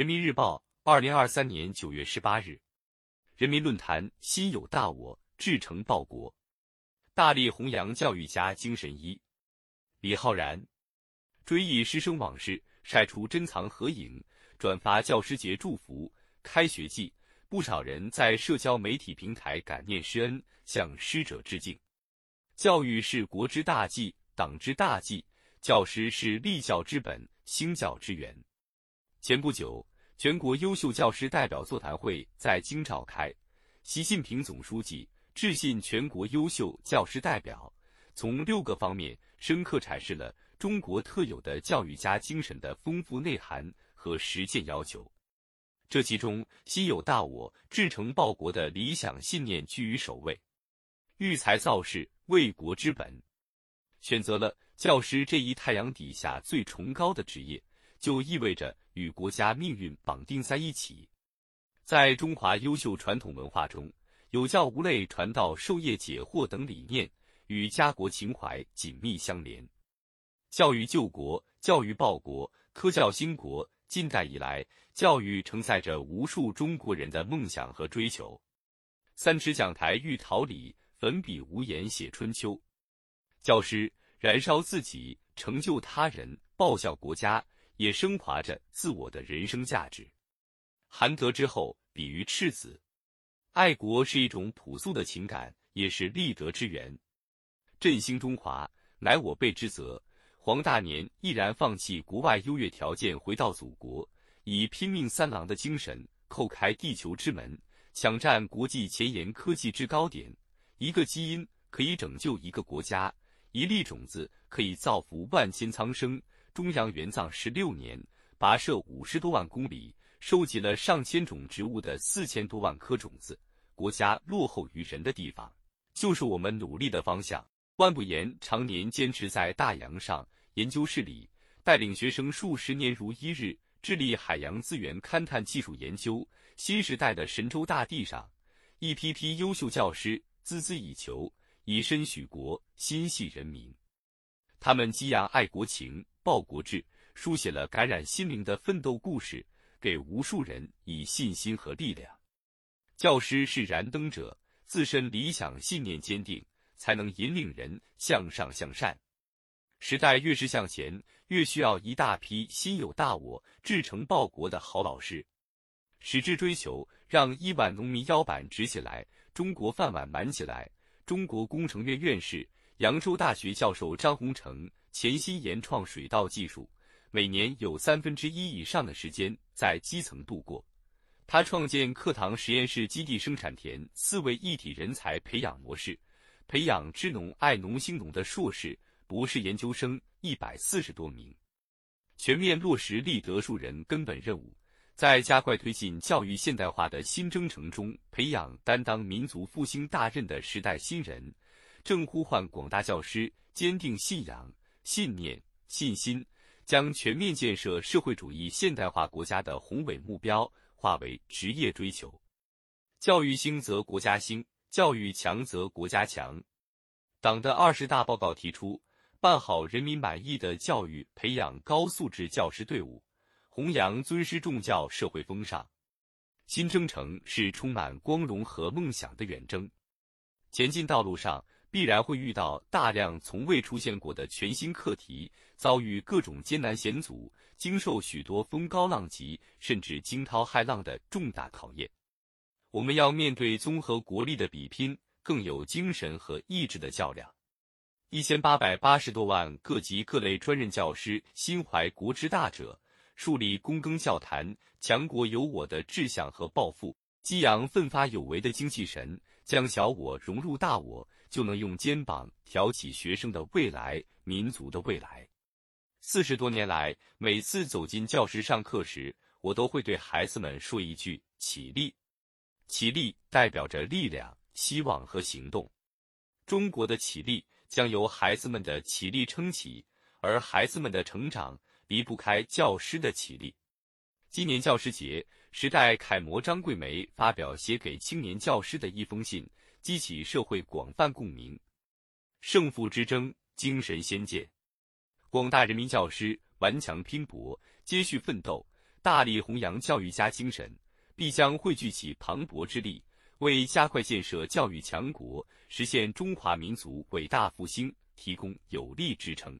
人民日报，二零二三年九月十八日。人民论坛：心有大我，志诚报国，大力弘扬教育家精神。一，李浩然追忆师生往事，晒出珍藏合影，转发教师节祝福。开学季，不少人在社交媒体平台感念师恩，向师者致敬。教育是国之大计，党之大计，教师是立教之本，兴教之源。前不久。全国优秀教师代表座谈会在京召开，习近平总书记致信全国优秀教师代表，从六个方面深刻阐释了中国特有的教育家精神的丰富内涵和实践要求。这其中，心有大我、志诚报国的理想信念居于首位，育才造势，为国之本。选择了教师这一太阳底下最崇高的职业。就意味着与国家命运绑定在一起。在中华优秀传统文化中，有教无类、传道授业解惑等理念与家国情怀紧密相连。教育救国，教育报国，科教兴国。近代以来，教育承载着无数中国人的梦想和追求。三尺讲台育桃李，粉笔无言写春秋。教师燃烧自己，成就他人，报效国家。也升华着自我的人生价值。含德之后，比喻赤子。爱国是一种朴素的情感，也是立德之源。振兴中华，乃我辈之责。黄大年毅然放弃国外优越条件，回到祖国，以拼命三郎的精神叩开地球之门，抢占国际前沿科技制高点。一个基因可以拯救一个国家，一粒种子可以造福万千苍生。中央援藏十六年，跋涉五十多万公里，收集了上千种植物的四千多万颗种子。国家落后于人的地方，就是我们努力的方向。万不言常年坚持在大洋上研究室里，带领学生数十年如一日，致力海洋资源勘探技术研究。新时代的神州大地上，一批批优秀教师孜孜以求，以身许国，心系人民。他们激扬爱国情。报国志书写了感染心灵的奋斗故事，给无数人以信心和力量。教师是燃灯者，自身理想信念坚定，才能引领人向上向善。时代越是向前，越需要一大批心有大我、志成报国的好老师。矢志追求让亿万农民腰板直起来，中国饭碗满起来。中国工程院院士、扬州大学教授张洪成。潜心研创水稻技术，每年有三分之一以上的时间在基层度过。他创建课堂实验室基地生产田四位一体人才培养模式，培养知农爱农兴农的硕士、博士研究生一百四十多名，全面落实立德树人根本任务，在加快推进教育现代化的新征程中，培养担当民族复兴大任的时代新人，正呼唤广大教师坚定信仰。信念、信心，将全面建设社会主义现代化国家的宏伟目标化为职业追求。教育兴则国家兴，教育强则国家强。党的二十大报告提出，办好人民满意的教育，培养高素质教师队伍，弘扬尊师重教社会风尚。新征程是充满光荣和梦想的远征，前进道路上。必然会遇到大量从未出现过的全新课题，遭遇各种艰难险阻，经受许多风高浪急，甚至惊涛骇浪的重大考验。我们要面对综合国力的比拼，更有精神和意志的较量。一千八百八十多万各级各类专任教师心怀国之大者，树立躬耕教坛、强国有我的志向和抱负，激扬奋发有为的精气神，将小我融入大我。就能用肩膀挑起学生的未来、民族的未来。四十多年来，每次走进教室上课时，我都会对孩子们说一句“起立”。起立代表着力量、希望和行动。中国的起立将由孩子们的起立撑起，而孩子们的成长离不开教师的起立。今年教师节，时代楷模张桂梅发表写给青年教师的一封信。激起社会广泛共鸣，胜负之争，精神先见。广大人民教师顽强拼搏，接续奋斗，大力弘扬教育家精神，必将汇聚起磅礴之力，为加快建设教育强国、实现中华民族伟大复兴提供有力支撑。